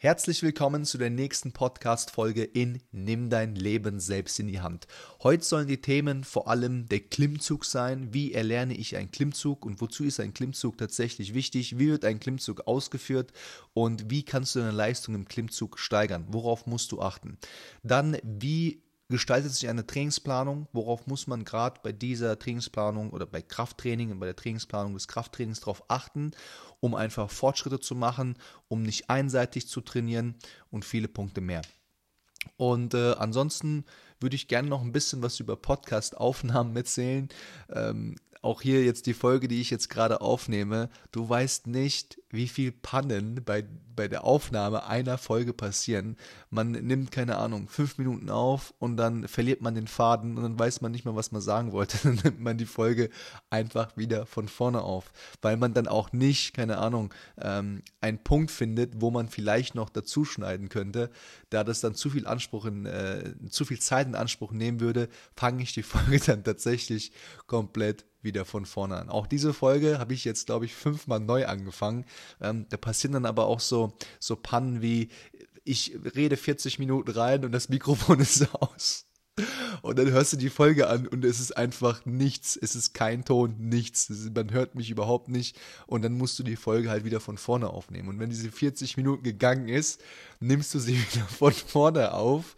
Herzlich willkommen zu der nächsten Podcast-Folge in Nimm dein Leben selbst in die Hand. Heute sollen die Themen vor allem der Klimmzug sein. Wie erlerne ich einen Klimmzug und wozu ist ein Klimmzug tatsächlich wichtig? Wie wird ein Klimmzug ausgeführt und wie kannst du deine Leistung im Klimmzug steigern? Worauf musst du achten? Dann, wie gestaltet sich eine Trainingsplanung? Worauf muss man gerade bei dieser Trainingsplanung oder bei Krafttraining und bei der Trainingsplanung des Krafttrainings darauf achten, um einfach Fortschritte zu machen, um nicht einseitig zu trainieren und viele Punkte mehr. Und äh, ansonsten würde ich gerne noch ein bisschen was über Podcast-Aufnahmen erzählen. Ähm, auch hier jetzt die Folge, die ich jetzt gerade aufnehme. Du weißt nicht, wie viel Pannen bei, bei der Aufnahme einer Folge passieren. Man nimmt, keine Ahnung, fünf Minuten auf und dann verliert man den Faden und dann weiß man nicht mehr, was man sagen wollte. Dann nimmt man die Folge einfach wieder von vorne auf, weil man dann auch nicht, keine Ahnung, ähm, einen Punkt findet, wo man vielleicht noch dazu schneiden könnte. Da das dann zu viel Anspruch in, äh, zu viel Zeit in Anspruch nehmen würde, fange ich die Folge dann tatsächlich komplett wieder von vorne an. Auch diese Folge habe ich jetzt, glaube ich, fünfmal neu angefangen. Ähm, da passieren dann aber auch so, so Pannen wie, ich rede 40 Minuten rein und das Mikrofon ist aus. Und dann hörst du die Folge an und es ist einfach nichts. Es ist kein Ton, nichts. Man hört mich überhaupt nicht. Und dann musst du die Folge halt wieder von vorne aufnehmen. Und wenn diese 40 Minuten gegangen ist, nimmst du sie wieder von vorne auf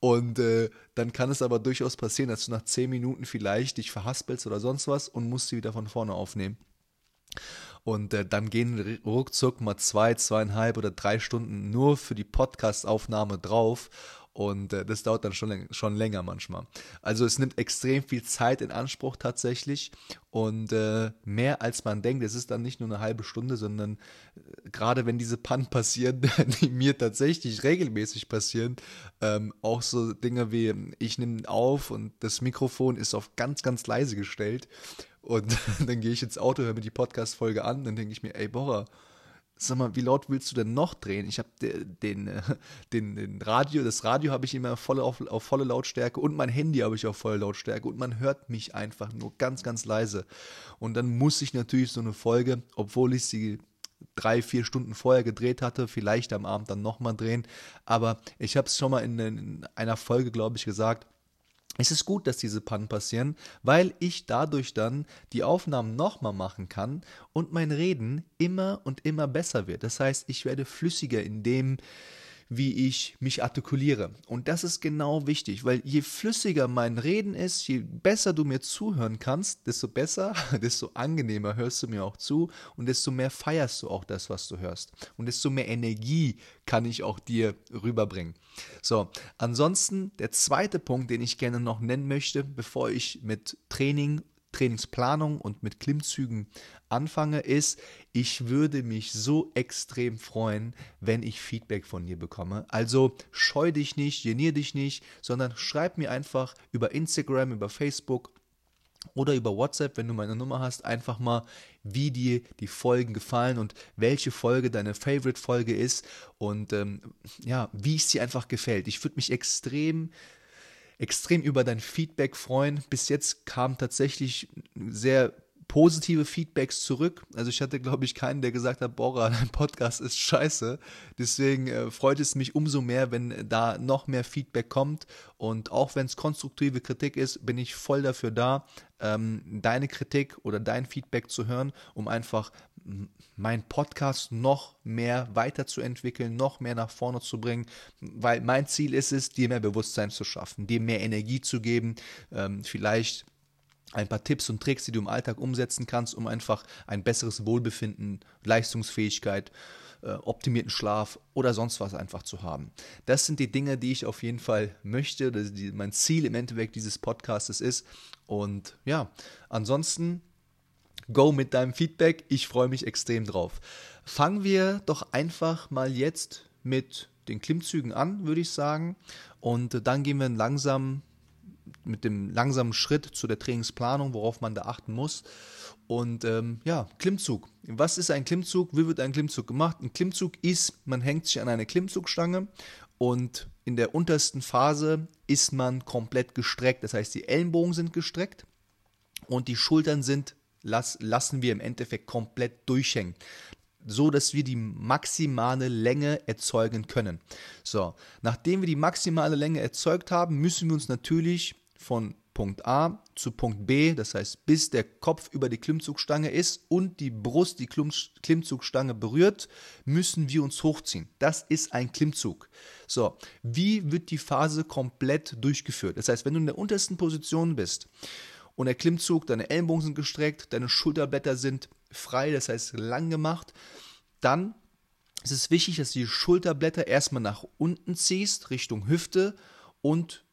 und äh, dann kann es aber durchaus passieren, dass du nach 10 Minuten vielleicht dich verhaspelst oder sonst was und musst sie wieder von vorne aufnehmen. Und äh, dann gehen ruckzuck mal zwei, zweieinhalb oder drei Stunden nur für die Podcast-Aufnahme drauf. Und äh, das dauert dann schon, schon länger manchmal. Also es nimmt extrem viel Zeit in Anspruch tatsächlich. Und äh, mehr als man denkt, es ist dann nicht nur eine halbe Stunde, sondern äh, gerade wenn diese Pannen passieren, die mir tatsächlich regelmäßig passieren, ähm, auch so Dinge wie, ich nehme auf und das Mikrofon ist auf ganz, ganz leise gestellt. Und dann gehe ich ins Auto, höre mir die Podcast-Folge an, dann denke ich mir, ey Borra, sag mal, wie laut willst du denn noch drehen? Ich habe den, den, den, Radio, das Radio habe ich immer voll auf, auf volle Lautstärke und mein Handy habe ich auf volle Lautstärke und man hört mich einfach nur ganz, ganz leise. Und dann muss ich natürlich so eine Folge, obwohl ich sie drei, vier Stunden vorher gedreht hatte, vielleicht am Abend dann nochmal drehen. Aber ich habe es schon mal in, in einer Folge, glaube ich, gesagt, es ist gut, dass diese Pannen passieren, weil ich dadurch dann die Aufnahmen nochmal machen kann und mein Reden immer und immer besser wird. Das heißt, ich werde flüssiger in dem, wie ich mich artikuliere. Und das ist genau wichtig, weil je flüssiger mein Reden ist, je besser du mir zuhören kannst, desto besser, desto angenehmer hörst du mir auch zu und desto mehr feierst du auch das, was du hörst. Und desto mehr Energie kann ich auch dir rüberbringen. So, ansonsten der zweite Punkt, den ich gerne noch nennen möchte, bevor ich mit Training Trainingsplanung und mit Klimmzügen anfange, ist, ich würde mich so extrem freuen, wenn ich Feedback von dir bekomme. Also scheu dich nicht, genier dich nicht, sondern schreib mir einfach über Instagram, über Facebook oder über WhatsApp, wenn du meine Nummer hast, einfach mal, wie dir die Folgen gefallen und welche Folge deine Favorite-Folge ist und ähm, ja, wie es dir einfach gefällt. Ich würde mich extrem extrem über dein Feedback freuen. Bis jetzt kam tatsächlich sehr positive Feedbacks zurück. Also ich hatte, glaube ich, keinen, der gesagt hat, Bora, dein Podcast ist scheiße. Deswegen äh, freut es mich umso mehr, wenn da noch mehr Feedback kommt. Und auch wenn es konstruktive Kritik ist, bin ich voll dafür da, ähm, deine Kritik oder dein Feedback zu hören, um einfach meinen Podcast noch mehr weiterzuentwickeln, noch mehr nach vorne zu bringen, weil mein Ziel ist es, dir mehr Bewusstsein zu schaffen, dir mehr Energie zu geben, ähm, vielleicht ein paar Tipps und Tricks, die du im Alltag umsetzen kannst, um einfach ein besseres Wohlbefinden, Leistungsfähigkeit, äh, optimierten Schlaf oder sonst was einfach zu haben. Das sind die Dinge, die ich auf jeden Fall möchte, die, mein Ziel im Endeffekt dieses Podcasts ist. Und ja, ansonsten go mit deinem Feedback. Ich freue mich extrem drauf. Fangen wir doch einfach mal jetzt mit den Klimmzügen an, würde ich sagen. Und dann gehen wir langsam mit dem langsamen Schritt zu der Trainingsplanung, worauf man da achten muss. Und ähm, ja, Klimmzug. Was ist ein Klimmzug? Wie wird ein Klimmzug gemacht? Ein Klimmzug ist, man hängt sich an eine Klimmzugstange und in der untersten Phase ist man komplett gestreckt. Das heißt, die Ellenbogen sind gestreckt und die Schultern sind, las, lassen wir im Endeffekt komplett durchhängen. so dass wir die maximale Länge erzeugen können. So, nachdem wir die maximale Länge erzeugt haben, müssen wir uns natürlich von Punkt A zu Punkt B, das heißt bis der Kopf über die Klimmzugstange ist und die Brust die Klimmzugstange berührt, müssen wir uns hochziehen. Das ist ein Klimmzug. So, wie wird die Phase komplett durchgeführt? Das heißt, wenn du in der untersten Position bist und der Klimmzug, deine Ellenbogen sind gestreckt, deine Schulterblätter sind frei, das heißt lang gemacht, dann ist es wichtig, dass du die Schulterblätter erstmal nach unten ziehst, Richtung Hüfte und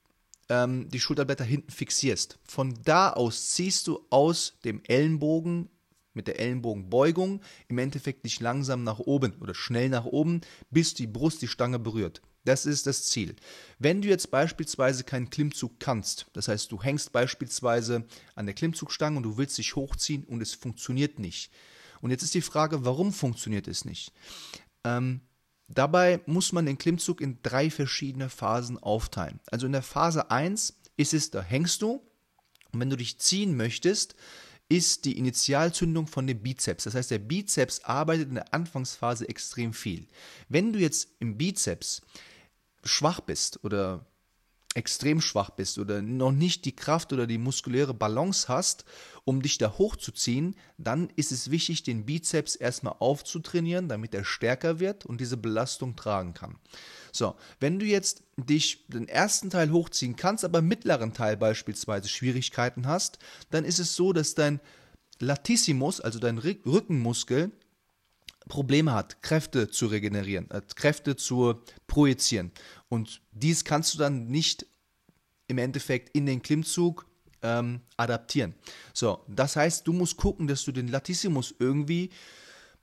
ähm, die Schulterblätter hinten fixierst. Von da aus ziehst du aus dem Ellenbogen mit der Ellenbogenbeugung im Endeffekt dich langsam nach oben oder schnell nach oben, bis die Brust die Stange berührt. Das ist das Ziel. Wenn du jetzt beispielsweise keinen Klimmzug kannst, das heißt, du hängst beispielsweise an der Klimmzugstange und du willst dich hochziehen und es funktioniert nicht. Und jetzt ist die Frage, warum funktioniert es nicht? Ähm, dabei muss man den Klimmzug in drei verschiedene Phasen aufteilen. Also in der Phase 1 ist es, da hängst du und wenn du dich ziehen möchtest, ist die Initialzündung von dem Bizeps. Das heißt, der Bizeps arbeitet in der Anfangsphase extrem viel. Wenn du jetzt im Bizeps schwach bist oder extrem schwach bist oder noch nicht die Kraft oder die muskuläre Balance hast, um dich da hochzuziehen, dann ist es wichtig, den Bizeps erstmal aufzutrainieren, damit er stärker wird und diese Belastung tragen kann. So, wenn du jetzt dich den ersten Teil hochziehen kannst, aber mittleren Teil beispielsweise Schwierigkeiten hast, dann ist es so, dass dein Latissimus, also dein Rückenmuskel, Probleme hat, Kräfte zu regenerieren, äh, Kräfte zu projizieren. Und dies kannst du dann nicht im Endeffekt in den Klimmzug ähm, adaptieren. So, das heißt, du musst gucken, dass du den Latissimus irgendwie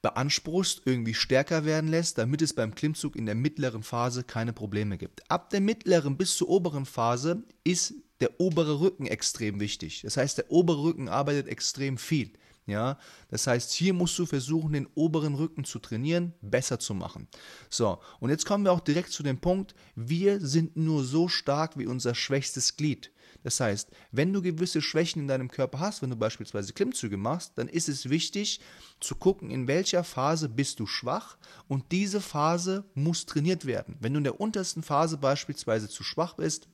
beanspruchst, irgendwie stärker werden lässt, damit es beim Klimmzug in der mittleren Phase keine Probleme gibt. Ab der mittleren bis zur oberen Phase ist der obere Rücken extrem wichtig. Das heißt, der obere Rücken arbeitet extrem viel. Ja, das heißt, hier musst du versuchen, den oberen Rücken zu trainieren, besser zu machen. So, und jetzt kommen wir auch direkt zu dem Punkt, wir sind nur so stark wie unser schwächstes Glied. Das heißt, wenn du gewisse Schwächen in deinem Körper hast, wenn du beispielsweise Klimmzüge machst, dann ist es wichtig zu gucken, in welcher Phase bist du schwach und diese Phase muss trainiert werden. Wenn du in der untersten Phase beispielsweise zu schwach bist,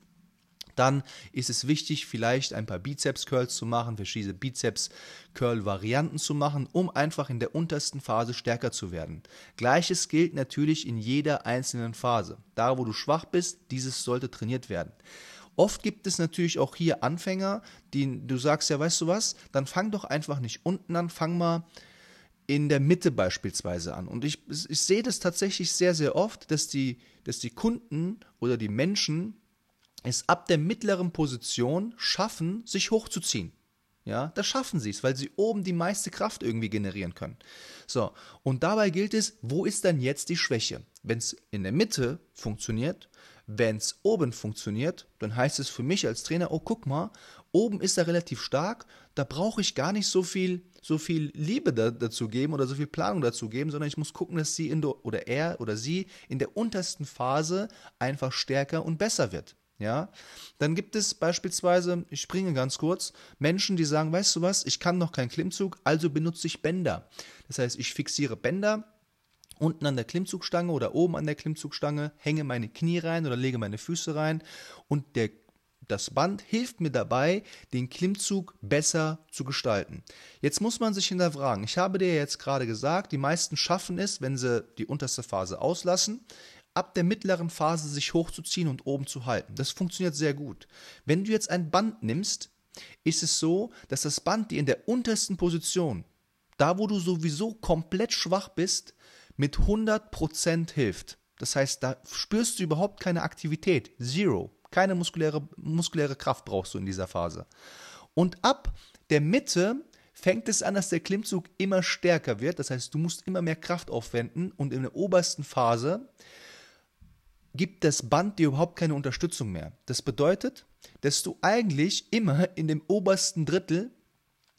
dann ist es wichtig, vielleicht ein paar Bizeps-Curls zu machen, verschiedene Bizeps-Curl-Varianten zu machen, um einfach in der untersten Phase stärker zu werden. Gleiches gilt natürlich in jeder einzelnen Phase. Da, wo du schwach bist, dieses sollte trainiert werden. Oft gibt es natürlich auch hier Anfänger, die du sagst, ja, weißt du was, dann fang doch einfach nicht unten an, fang mal in der Mitte beispielsweise an. Und ich, ich sehe das tatsächlich sehr, sehr oft, dass die, dass die Kunden oder die Menschen es ab der mittleren Position schaffen, sich hochzuziehen. Ja, da schaffen sie es, weil sie oben die meiste Kraft irgendwie generieren können. So, und dabei gilt es, wo ist dann jetzt die Schwäche? Wenn es in der Mitte funktioniert, wenn es oben funktioniert, dann heißt es für mich als Trainer, oh guck mal, oben ist er relativ stark, da brauche ich gar nicht so viel, so viel Liebe da, dazu geben oder so viel Planung dazu geben, sondern ich muss gucken, dass sie in der, oder er oder sie in der untersten Phase einfach stärker und besser wird. Ja, dann gibt es beispielsweise, ich springe ganz kurz, Menschen, die sagen, weißt du was, ich kann noch keinen Klimmzug, also benutze ich Bänder. Das heißt, ich fixiere Bänder unten an der Klimmzugstange oder oben an der Klimmzugstange, hänge meine Knie rein oder lege meine Füße rein und der, das Band hilft mir dabei, den Klimmzug besser zu gestalten. Jetzt muss man sich hinterfragen. Ich habe dir jetzt gerade gesagt, die meisten schaffen es, wenn sie die unterste Phase auslassen ab der mittleren Phase sich hochzuziehen und oben zu halten. Das funktioniert sehr gut. Wenn du jetzt ein Band nimmst, ist es so, dass das Band dir in der untersten Position, da wo du sowieso komplett schwach bist, mit 100% hilft. Das heißt, da spürst du überhaupt keine Aktivität. Zero. Keine muskuläre, muskuläre Kraft brauchst du in dieser Phase. Und ab der Mitte fängt es an, dass der Klimmzug immer stärker wird. Das heißt, du musst immer mehr Kraft aufwenden und in der obersten Phase gibt das Band dir überhaupt keine Unterstützung mehr. Das bedeutet, dass du eigentlich immer in dem obersten Drittel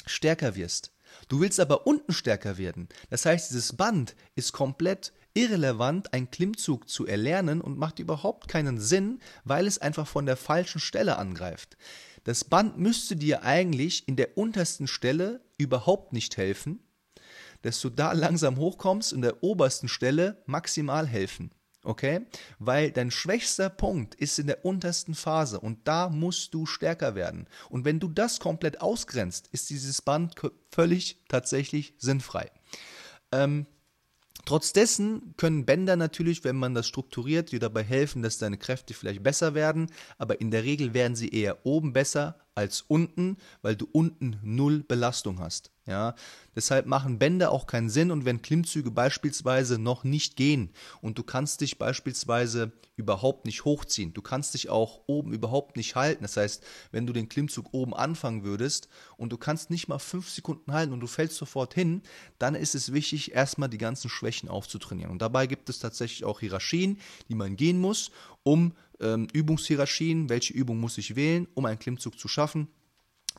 stärker wirst. Du willst aber unten stärker werden. Das heißt, dieses Band ist komplett irrelevant, einen Klimmzug zu erlernen und macht überhaupt keinen Sinn, weil es einfach von der falschen Stelle angreift. Das Band müsste dir eigentlich in der untersten Stelle überhaupt nicht helfen. dass du da langsam hochkommst und der obersten Stelle maximal helfen. Okay? Weil dein schwächster Punkt ist in der untersten Phase und da musst du stärker werden. Und wenn du das komplett ausgrenzt, ist dieses Band völlig tatsächlich sinnfrei. Ähm, Trotz dessen können Bänder natürlich, wenn man das strukturiert, dir dabei helfen, dass deine Kräfte vielleicht besser werden, aber in der Regel werden sie eher oben besser als unten, weil du unten null Belastung hast. Ja, deshalb machen Bänder auch keinen Sinn und wenn Klimmzüge beispielsweise noch nicht gehen und du kannst dich beispielsweise überhaupt nicht hochziehen, du kannst dich auch oben überhaupt nicht halten. Das heißt, wenn du den Klimmzug oben anfangen würdest und du kannst nicht mal fünf Sekunden halten und du fällst sofort hin, dann ist es wichtig, erstmal die ganzen Schwächen aufzutrainieren. Und dabei gibt es tatsächlich auch Hierarchien, die man gehen muss, um ähm, Übungshierarchien, welche Übung muss ich wählen, um einen Klimmzug zu schaffen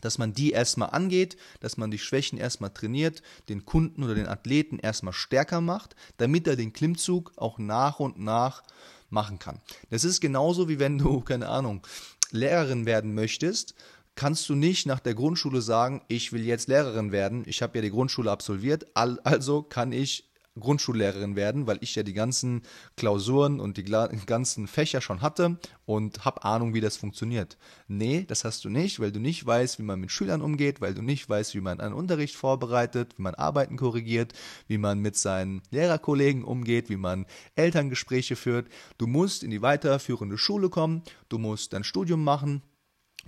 dass man die erstmal angeht, dass man die Schwächen erstmal trainiert, den Kunden oder den Athleten erstmal stärker macht, damit er den Klimmzug auch nach und nach machen kann. Das ist genauso wie wenn du, keine Ahnung, Lehrerin werden möchtest, kannst du nicht nach der Grundschule sagen, ich will jetzt Lehrerin werden, ich habe ja die Grundschule absolviert, also kann ich Grundschullehrerin werden, weil ich ja die ganzen Klausuren und die ganzen Fächer schon hatte und habe Ahnung, wie das funktioniert. Nee, das hast du nicht, weil du nicht weißt, wie man mit Schülern umgeht, weil du nicht weißt, wie man einen Unterricht vorbereitet, wie man Arbeiten korrigiert, wie man mit seinen Lehrerkollegen umgeht, wie man Elterngespräche führt. Du musst in die weiterführende Schule kommen, du musst dein Studium machen,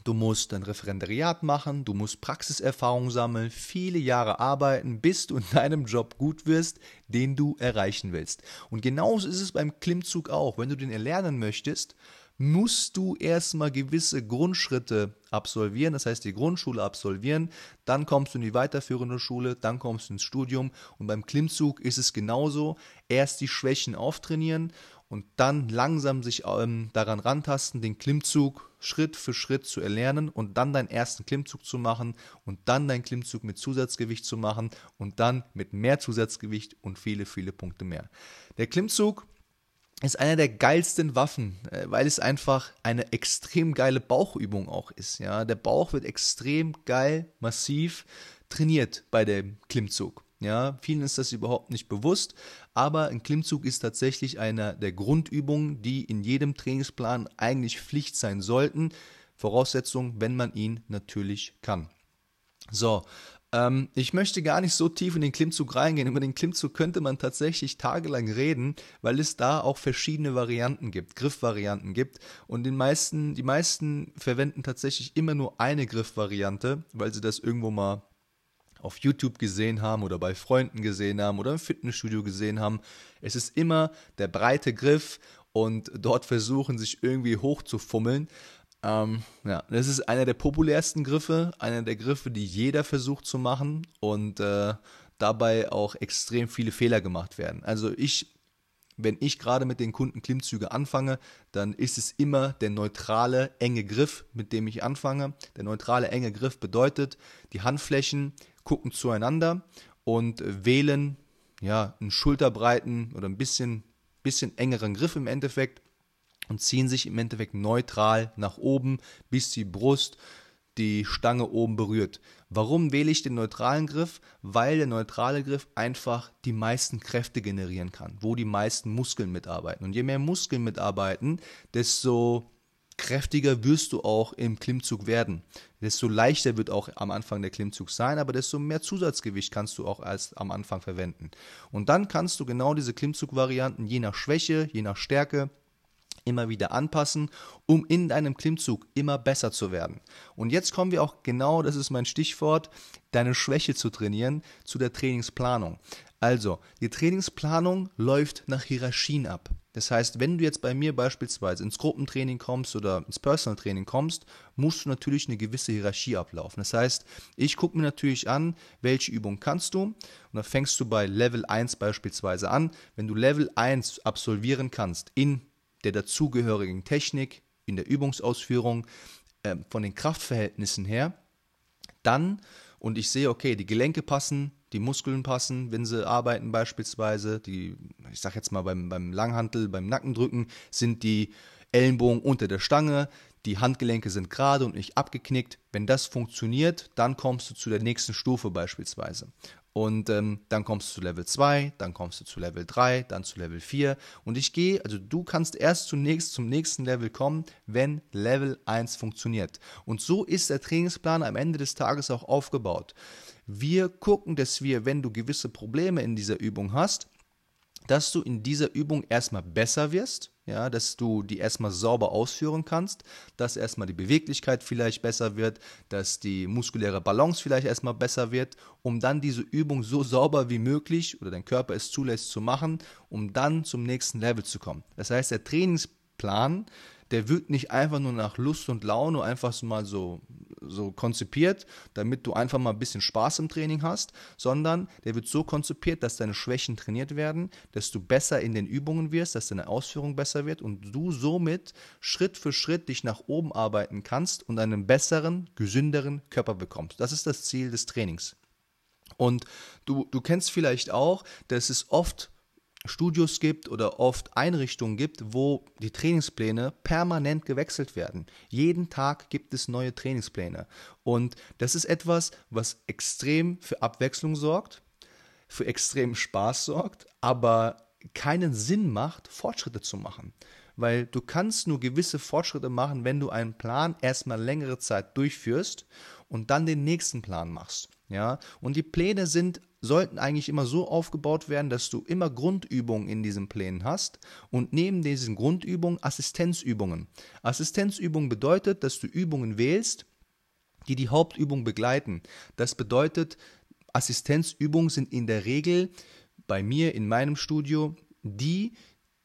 Du musst ein Referendariat machen, du musst Praxiserfahrung sammeln, viele Jahre arbeiten, bis du in deinem Job gut wirst, den du erreichen willst. Und genauso ist es beim Klimmzug auch. Wenn du den erlernen möchtest, musst du erstmal gewisse Grundschritte absolvieren, das heißt die Grundschule absolvieren, dann kommst du in die weiterführende Schule, dann kommst du ins Studium und beim Klimmzug ist es genauso, erst die Schwächen auftrainieren und dann langsam sich ähm, daran rantasten, den Klimmzug Schritt für Schritt zu erlernen und dann deinen ersten Klimmzug zu machen und dann deinen Klimmzug mit Zusatzgewicht zu machen und dann mit mehr Zusatzgewicht und viele, viele Punkte mehr. Der Klimmzug ist einer der geilsten Waffen, äh, weil es einfach eine extrem geile Bauchübung auch ist. Ja, der Bauch wird extrem geil, massiv trainiert bei dem Klimmzug. Ja, vielen ist das überhaupt nicht bewusst, aber ein Klimmzug ist tatsächlich eine der Grundübungen, die in jedem Trainingsplan eigentlich Pflicht sein sollten. Voraussetzung, wenn man ihn natürlich kann. So, ähm, ich möchte gar nicht so tief in den Klimmzug reingehen. Über den Klimmzug könnte man tatsächlich tagelang reden, weil es da auch verschiedene Varianten gibt, Griffvarianten gibt. Und den meisten, die meisten verwenden tatsächlich immer nur eine Griffvariante, weil sie das irgendwo mal auf YouTube gesehen haben oder bei Freunden gesehen haben oder im Fitnessstudio gesehen haben. Es ist immer der breite Griff und dort versuchen sich irgendwie hochzufummeln. Ähm, ja, das ist einer der populärsten Griffe, einer der Griffe, die jeder versucht zu machen und äh, dabei auch extrem viele Fehler gemacht werden. Also ich wenn ich gerade mit den Kunden Klimmzüge anfange, dann ist es immer der neutrale, enge Griff, mit dem ich anfange. Der neutrale, enge Griff bedeutet, die Handflächen gucken zueinander und wählen ja, einen schulterbreiten oder ein bisschen, bisschen engeren Griff im Endeffekt und ziehen sich im Endeffekt neutral nach oben, bis die Brust die Stange oben berührt. Warum wähle ich den neutralen Griff? Weil der neutrale Griff einfach die meisten Kräfte generieren kann, wo die meisten Muskeln mitarbeiten. Und je mehr Muskeln mitarbeiten, desto kräftiger wirst du auch im Klimmzug werden. Desto leichter wird auch am Anfang der Klimmzug sein, aber desto mehr Zusatzgewicht kannst du auch als am Anfang verwenden. Und dann kannst du genau diese Klimmzugvarianten je nach Schwäche, je nach Stärke immer wieder anpassen, um in deinem Klimmzug immer besser zu werden. Und jetzt kommen wir auch genau, das ist mein Stichwort, deine Schwäche zu trainieren, zu der Trainingsplanung. Also, die Trainingsplanung läuft nach Hierarchien ab. Das heißt, wenn du jetzt bei mir beispielsweise ins Gruppentraining kommst oder ins Personal Training kommst, musst du natürlich eine gewisse Hierarchie ablaufen. Das heißt, ich gucke mir natürlich an, welche Übung kannst du und dann fängst du bei Level 1 beispielsweise an. Wenn du Level 1 absolvieren kannst in der dazugehörigen Technik, in der Übungsausführung, äh, von den Kraftverhältnissen her, dann und ich sehe, okay, die Gelenke passen, die Muskeln passen, wenn sie arbeiten beispielsweise, die, ich sag jetzt mal beim, beim Langhantel, beim Nackendrücken, sind die Ellenbogen unter der Stange, die Handgelenke sind gerade und nicht abgeknickt. Wenn das funktioniert, dann kommst du zu der nächsten Stufe beispielsweise. Und ähm, dann kommst du zu Level 2, dann kommst du zu Level 3, dann zu Level 4. Und ich gehe, also du kannst erst zunächst zum nächsten Level kommen, wenn Level 1 funktioniert. Und so ist der Trainingsplan am Ende des Tages auch aufgebaut. Wir gucken, dass wir, wenn du gewisse Probleme in dieser Übung hast, dass du in dieser Übung erstmal besser wirst, ja, dass du die erstmal sauber ausführen kannst, dass erstmal die Beweglichkeit vielleicht besser wird, dass die muskuläre Balance vielleicht erstmal besser wird, um dann diese Übung so sauber wie möglich oder dein Körper es zulässt zu machen, um dann zum nächsten Level zu kommen. Das heißt, der Trainingsplan der wird nicht einfach nur nach Lust und Laune einfach mal so, so konzipiert, damit du einfach mal ein bisschen Spaß im Training hast, sondern der wird so konzipiert, dass deine Schwächen trainiert werden, dass du besser in den Übungen wirst, dass deine Ausführung besser wird und du somit Schritt für Schritt dich nach oben arbeiten kannst und einen besseren, gesünderen Körper bekommst. Das ist das Ziel des Trainings. Und du, du kennst vielleicht auch, dass es oft Studios gibt oder oft Einrichtungen gibt, wo die Trainingspläne permanent gewechselt werden. Jeden Tag gibt es neue Trainingspläne. Und das ist etwas, was extrem für Abwechslung sorgt, für extrem Spaß sorgt, aber keinen Sinn macht, Fortschritte zu machen. Weil du kannst nur gewisse Fortschritte machen, wenn du einen Plan erstmal längere Zeit durchführst und dann den nächsten Plan machst. Ja, und die Pläne sind sollten eigentlich immer so aufgebaut werden, dass du immer Grundübungen in diesen Plänen hast und neben diesen Grundübungen Assistenzübungen. Assistenzübungen bedeutet, dass du Übungen wählst, die die Hauptübung begleiten. Das bedeutet, Assistenzübungen sind in der Regel bei mir in meinem Studio die,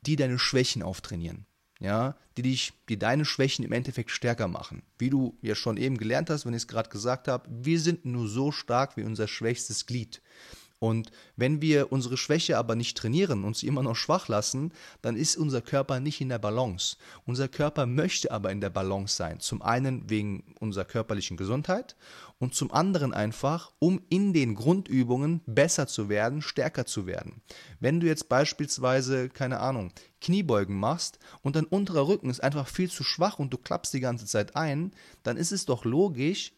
die deine Schwächen auftrainieren ja, die dich, die deine Schwächen im Endeffekt stärker machen. Wie du ja schon eben gelernt hast, wenn ich es gerade gesagt habe, wir sind nur so stark wie unser schwächstes Glied. Und wenn wir unsere Schwäche aber nicht trainieren und sie immer noch schwach lassen, dann ist unser Körper nicht in der Balance. Unser Körper möchte aber in der Balance sein. Zum einen wegen unserer körperlichen Gesundheit und zum anderen einfach, um in den Grundübungen besser zu werden, stärker zu werden. Wenn du jetzt beispielsweise, keine Ahnung, Kniebeugen machst und dein unterer Rücken ist einfach viel zu schwach und du klappst die ganze Zeit ein, dann ist es doch logisch,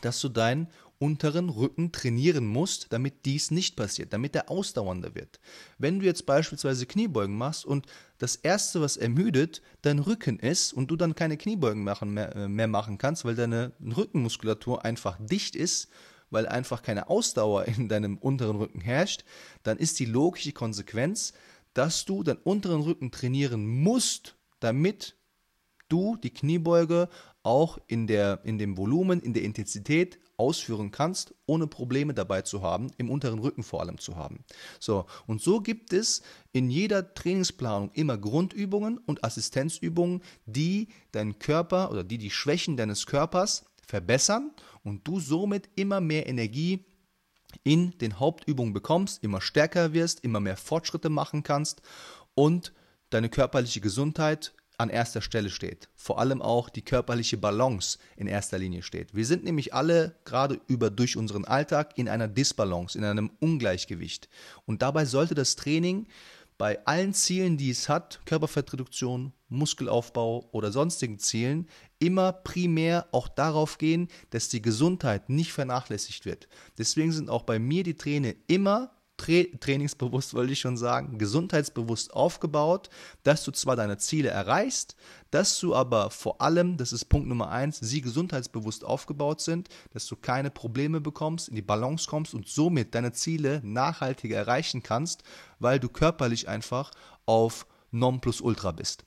dass du deinen unteren Rücken trainieren musst, damit dies nicht passiert, damit er ausdauernder wird. Wenn du jetzt beispielsweise Kniebeugen machst und das Erste, was ermüdet, dein Rücken ist und du dann keine Kniebeugen machen, mehr, äh, mehr machen kannst, weil deine Rückenmuskulatur einfach dicht ist, weil einfach keine Ausdauer in deinem unteren Rücken herrscht, dann ist die logische Konsequenz, dass du deinen unteren Rücken trainieren musst, damit du die Kniebeuge auch in, der, in dem Volumen, in der Intensität ausführen kannst, ohne Probleme dabei zu haben, im unteren Rücken vor allem zu haben. So, und so gibt es in jeder Trainingsplanung immer Grundübungen und Assistenzübungen, die deinen Körper oder die die Schwächen deines Körpers verbessern und du somit immer mehr Energie in den Hauptübungen bekommst, immer stärker wirst, immer mehr Fortschritte machen kannst und deine körperliche Gesundheit an erster Stelle steht. Vor allem auch die körperliche Balance in erster Linie steht. Wir sind nämlich alle gerade über durch unseren Alltag in einer Disbalance, in einem Ungleichgewicht. Und dabei sollte das Training bei allen Zielen, die es hat, Körperfettreduktion, Muskelaufbau oder sonstigen Zielen, immer primär auch darauf gehen, dass die Gesundheit nicht vernachlässigt wird. Deswegen sind auch bei mir die Träne immer trainingsbewusst, wollte ich schon sagen, gesundheitsbewusst aufgebaut, dass du zwar deine Ziele erreichst, dass du aber vor allem, das ist Punkt Nummer eins, sie gesundheitsbewusst aufgebaut sind, dass du keine Probleme bekommst, in die Balance kommst und somit deine Ziele nachhaltiger erreichen kannst, weil du körperlich einfach auf Nonplusultra bist.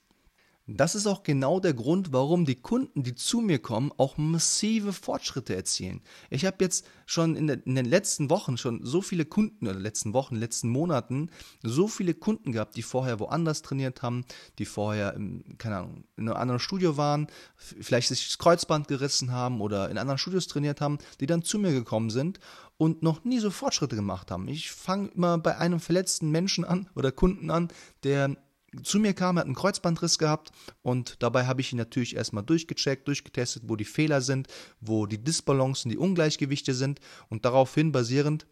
Das ist auch genau der Grund, warum die Kunden, die zu mir kommen, auch massive Fortschritte erzielen. Ich habe jetzt schon in, den letzten Wochen schon so viele Kunden, oder letzten Wochen, letzten Monaten, so viele Kunden gehabt, die vorher woanders trainiert haben, die vorher, im, keine Ahnung, in einem anderen Studio waren, vielleicht sich das Kreuzband gerissen haben oder in anderen Studios trainiert haben, die dann zu mir gekommen sind und noch nie so Fortschritte gemacht haben. Ich fange immer bei einem verletzten Menschen an oder Kunden an, der zu mir kam, er hat einen Kreuzbandriss gehabt und dabei habe ich ihn natürlich erstmal durchgecheckt, durchgetestet, wo die Fehler sind, wo die Disbalancen, die Ungleichgewichte sind und daraufhin basierend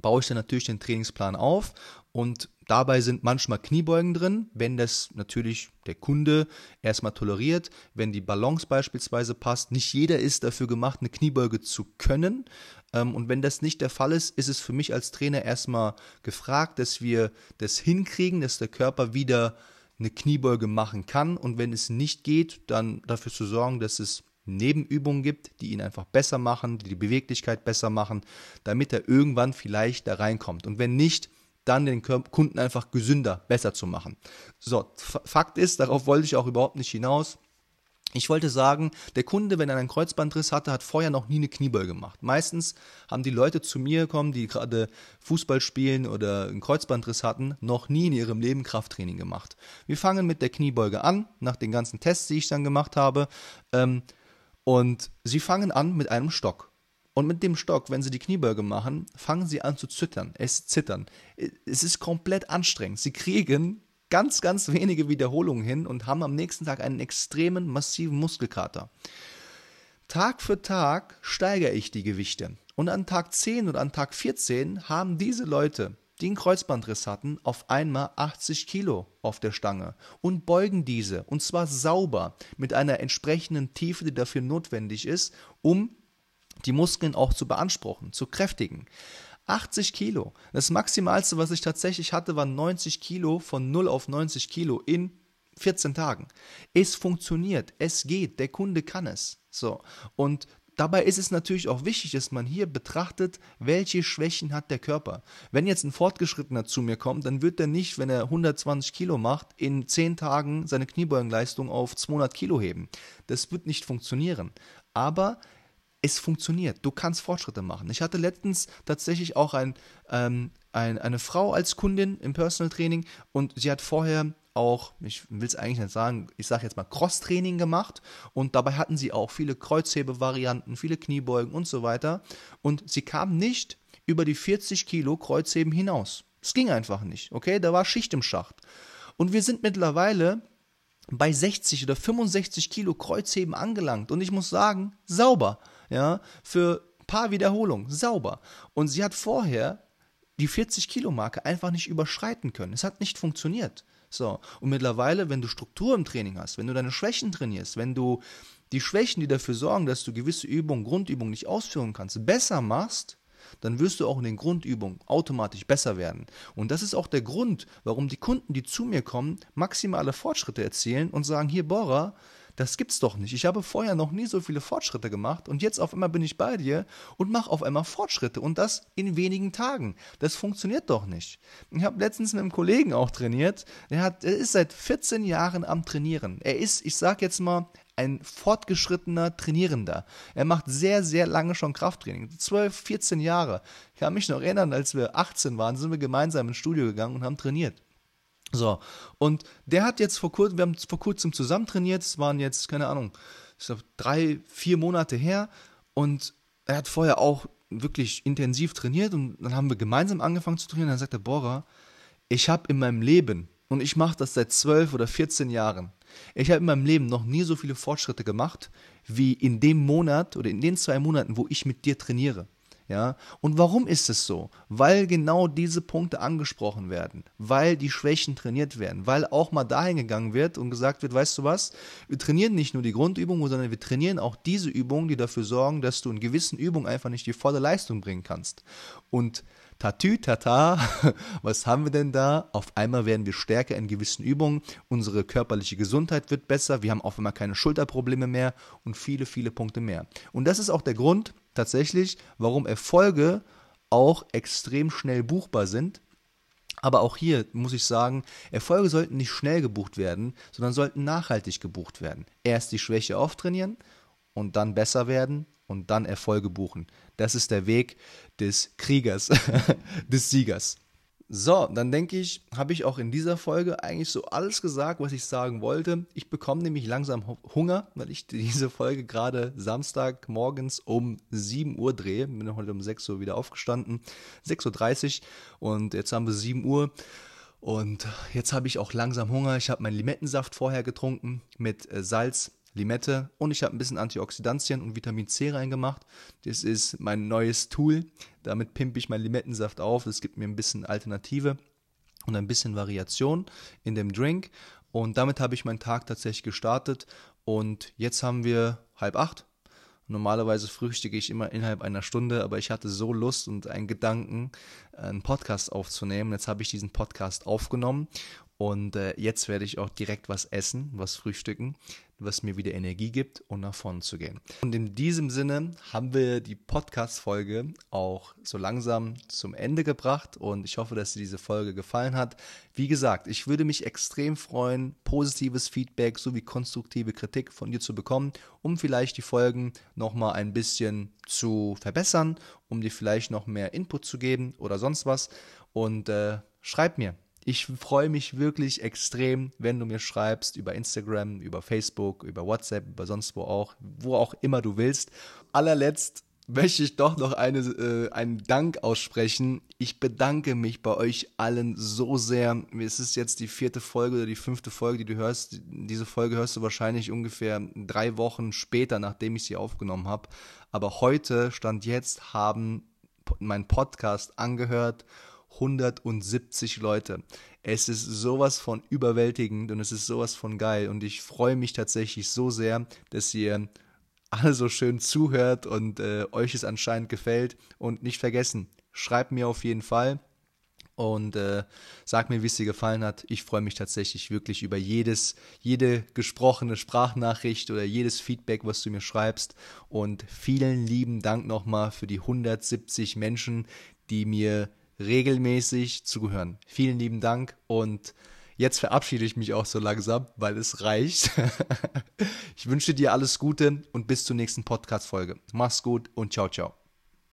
baue ich dann natürlich den Trainingsplan auf und Dabei sind manchmal Kniebeugen drin, wenn das natürlich der Kunde erstmal toleriert, wenn die Balance beispielsweise passt. Nicht jeder ist dafür gemacht, eine Kniebeuge zu können. Ähm, und wenn das nicht der Fall ist, ist es für mich als Trainer erstmal gefragt, dass wir das hinkriegen, dass der Körper wieder eine Kniebeuge machen kann. Und wenn es nicht geht, dann dafür zu sorgen, dass es Nebenübungen gibt, die ihn einfach besser machen, die die Beweglichkeit besser machen, damit er irgendwann vielleicht da reinkommt. Und wenn nicht, dann den Kunden einfach gesünder, besser zu machen. So, Fakt ist, darauf wollte ich auch überhaupt nicht hinaus. Ich wollte sagen, der Kunde, wenn er einen Kreuzbandriss hatte, hat vorher noch nie eine Kniebeuge gemacht. Meistens haben die Leute zu mir gekommen, die gerade Fußball spielen oder einen Kreuzbandriss hatten, noch nie in ihrem Leben Krafttraining gemacht. Wir fangen mit der Kniebeuge an, nach den ganzen Tests, die ich dann gemacht habe. Ähm, und sie fangen an mit einem Stock. Und mit dem Stock, wenn sie die Kniebeuge machen, fangen sie an zu zittern. Es zittern. Es ist komplett anstrengend. Sie kriegen ganz, ganz wenige Wiederholungen hin und haben am nächsten Tag einen extremen, massiven Muskelkater. Tag für Tag steigere ich die Gewichte. Und an Tag 10 und an Tag 14 haben diese Leute, die einen Kreuzbandriss hatten, auf einmal 80 Kilo auf der Stange und beugen diese, und zwar sauber, mit einer entsprechenden Tiefe, die dafür notwendig ist, um die Muskeln auch zu beanspruchen, zu kräftigen. 80 Kilo. Das Maximalste, was ich tatsächlich hatte, waren 90 Kilo von 0 auf 90 Kilo in 14 Tagen. Es funktioniert, es geht, der Kunde kann es. So. Und Dabei ist es natürlich auch wichtig, dass man hier betrachtet, welche Schwächen hat der Körper. Wenn jetzt ein Fortgeschrittener zu mir kommt, dann wird er nicht, wenn er 120 Kilo macht, in 10 Tagen seine Kniebeugenleistung auf 200 Kilo heben. Das wird nicht funktionieren. Aber es funktioniert. Du kannst Fortschritte machen. Ich hatte letztens tatsächlich auch ein, ähm, ein, eine Frau als Kundin im Personal Training und sie hat vorher auch, ich will es eigentlich nicht sagen, ich sage jetzt mal Cross-Training gemacht und dabei hatten sie auch viele Kreuzhebe-Varianten, viele Kniebeugen und so weiter und sie kam nicht über die 40 Kilo Kreuzheben hinaus. Es ging einfach nicht, okay? Da war Schicht im Schacht. Und wir sind mittlerweile bei 60 oder 65 Kilo Kreuzheben angelangt und ich muss sagen, sauber ja, für ein paar Wiederholungen, sauber. Und sie hat vorher die 40 Kilo Marke einfach nicht überschreiten können. Es hat nicht funktioniert. So. Und mittlerweile, wenn du Struktur im Training hast, wenn du deine Schwächen trainierst, wenn du die Schwächen, die dafür sorgen, dass du gewisse Übungen, Grundübungen nicht ausführen kannst, besser machst, dann wirst du auch in den Grundübungen automatisch besser werden. Und das ist auch der Grund, warum die Kunden, die zu mir kommen, maximale Fortschritte erzielen und sagen, hier Bora, das gibt's doch nicht. Ich habe vorher noch nie so viele Fortschritte gemacht und jetzt auf einmal bin ich bei dir und mache auf einmal Fortschritte und das in wenigen Tagen. Das funktioniert doch nicht. Ich habe letztens mit einem Kollegen auch trainiert. Der, hat, er ist seit 14 Jahren am Trainieren. Er ist, ich sag jetzt mal, ein fortgeschrittener Trainierender. Er macht sehr, sehr lange schon Krafttraining. 12, 14 Jahre. Ich kann mich noch erinnern, als wir 18 waren, sind wir gemeinsam ins Studio gegangen und haben trainiert. So, und der hat jetzt vor kurzem, wir haben vor kurzem zusammen trainiert, es waren jetzt, keine Ahnung, ich glaube, drei, vier Monate her und er hat vorher auch wirklich intensiv trainiert und dann haben wir gemeinsam angefangen zu trainieren. Dann sagt der Bora, ich habe in meinem Leben, und ich mache das seit zwölf oder 14 Jahren, ich habe in meinem Leben noch nie so viele Fortschritte gemacht, wie in dem Monat oder in den zwei Monaten, wo ich mit dir trainiere. Ja, und warum ist es so? Weil genau diese Punkte angesprochen werden, weil die Schwächen trainiert werden, weil auch mal dahin gegangen wird und gesagt wird, weißt du was, wir trainieren nicht nur die Grundübungen, sondern wir trainieren auch diese Übungen, die dafür sorgen, dass du in gewissen Übungen einfach nicht die volle Leistung bringen kannst. Und Tatü, tata, was haben wir denn da? Auf einmal werden wir stärker in gewissen Übungen, unsere körperliche Gesundheit wird besser, wir haben auf einmal keine Schulterprobleme mehr und viele, viele Punkte mehr. Und das ist auch der Grund tatsächlich, warum Erfolge auch extrem schnell buchbar sind. Aber auch hier muss ich sagen, Erfolge sollten nicht schnell gebucht werden, sondern sollten nachhaltig gebucht werden. Erst die Schwäche auftrainieren und dann besser werden und dann Erfolge buchen. Das ist der Weg des Kriegers, des Siegers. So, dann denke ich, habe ich auch in dieser Folge eigentlich so alles gesagt, was ich sagen wollte. Ich bekomme nämlich langsam Hunger, weil ich diese Folge gerade Samstag morgens um 7 Uhr drehe. Bin heute um 6 Uhr wieder aufgestanden. 6.30 Uhr und jetzt haben wir 7 Uhr. Und jetzt habe ich auch langsam Hunger. Ich habe meinen Limettensaft vorher getrunken mit äh, Salz, Limette und ich habe ein bisschen Antioxidantien und Vitamin C reingemacht. Das ist mein neues Tool. Damit pimpe ich meinen Limettensaft auf. Das gibt mir ein bisschen Alternative. und ein bisschen Variation in dem Drink. Und damit habe ich meinen Tag tatsächlich gestartet. Und jetzt haben wir halb acht. Normalerweise frühstücke ich immer innerhalb einer Stunde, aber ich hatte so Lust und einen Gedanken, einen Podcast aufzunehmen. Jetzt habe ich diesen Podcast aufgenommen und äh, jetzt werde ich auch direkt was essen, was frühstücken, was mir wieder Energie gibt, um nach vorne zu gehen. Und in diesem Sinne haben wir die Podcast-Folge auch so langsam zum Ende gebracht und ich hoffe, dass dir diese Folge gefallen hat. Wie gesagt, ich würde mich extrem freuen, positives Feedback sowie konstruktive Kritik von dir zu bekommen, um vielleicht die Folgen nochmal ein bisschen zu verbessern, um dir vielleicht noch mehr Input zu geben oder sonst was. Und äh, schreib mir, ich freue mich wirklich extrem, wenn du mir schreibst über Instagram, über Facebook, über WhatsApp, über sonst wo auch, wo auch immer du willst. Allerletzt möchte ich doch noch eine, äh, einen Dank aussprechen. Ich bedanke mich bei euch allen so sehr. Es ist jetzt die vierte Folge oder die fünfte Folge, die du hörst. Diese Folge hörst du wahrscheinlich ungefähr drei Wochen später, nachdem ich sie aufgenommen habe. Aber heute, Stand jetzt, haben mein Podcast angehört 170 Leute. Es ist sowas von überwältigend und es ist sowas von geil und ich freue mich tatsächlich so sehr, dass ihr alle so schön zuhört und äh, euch es anscheinend gefällt. Und nicht vergessen, schreibt mir auf jeden Fall und äh, sag mir, wie es dir gefallen hat. Ich freue mich tatsächlich wirklich über jedes, jede gesprochene Sprachnachricht oder jedes Feedback, was du mir schreibst. Und vielen lieben Dank nochmal für die 170 Menschen, die mir regelmäßig zuhören. Vielen lieben Dank und jetzt verabschiede ich mich auch so langsam, weil es reicht. ich wünsche dir alles Gute und bis zur nächsten Podcast-Folge. Mach's gut und ciao, ciao.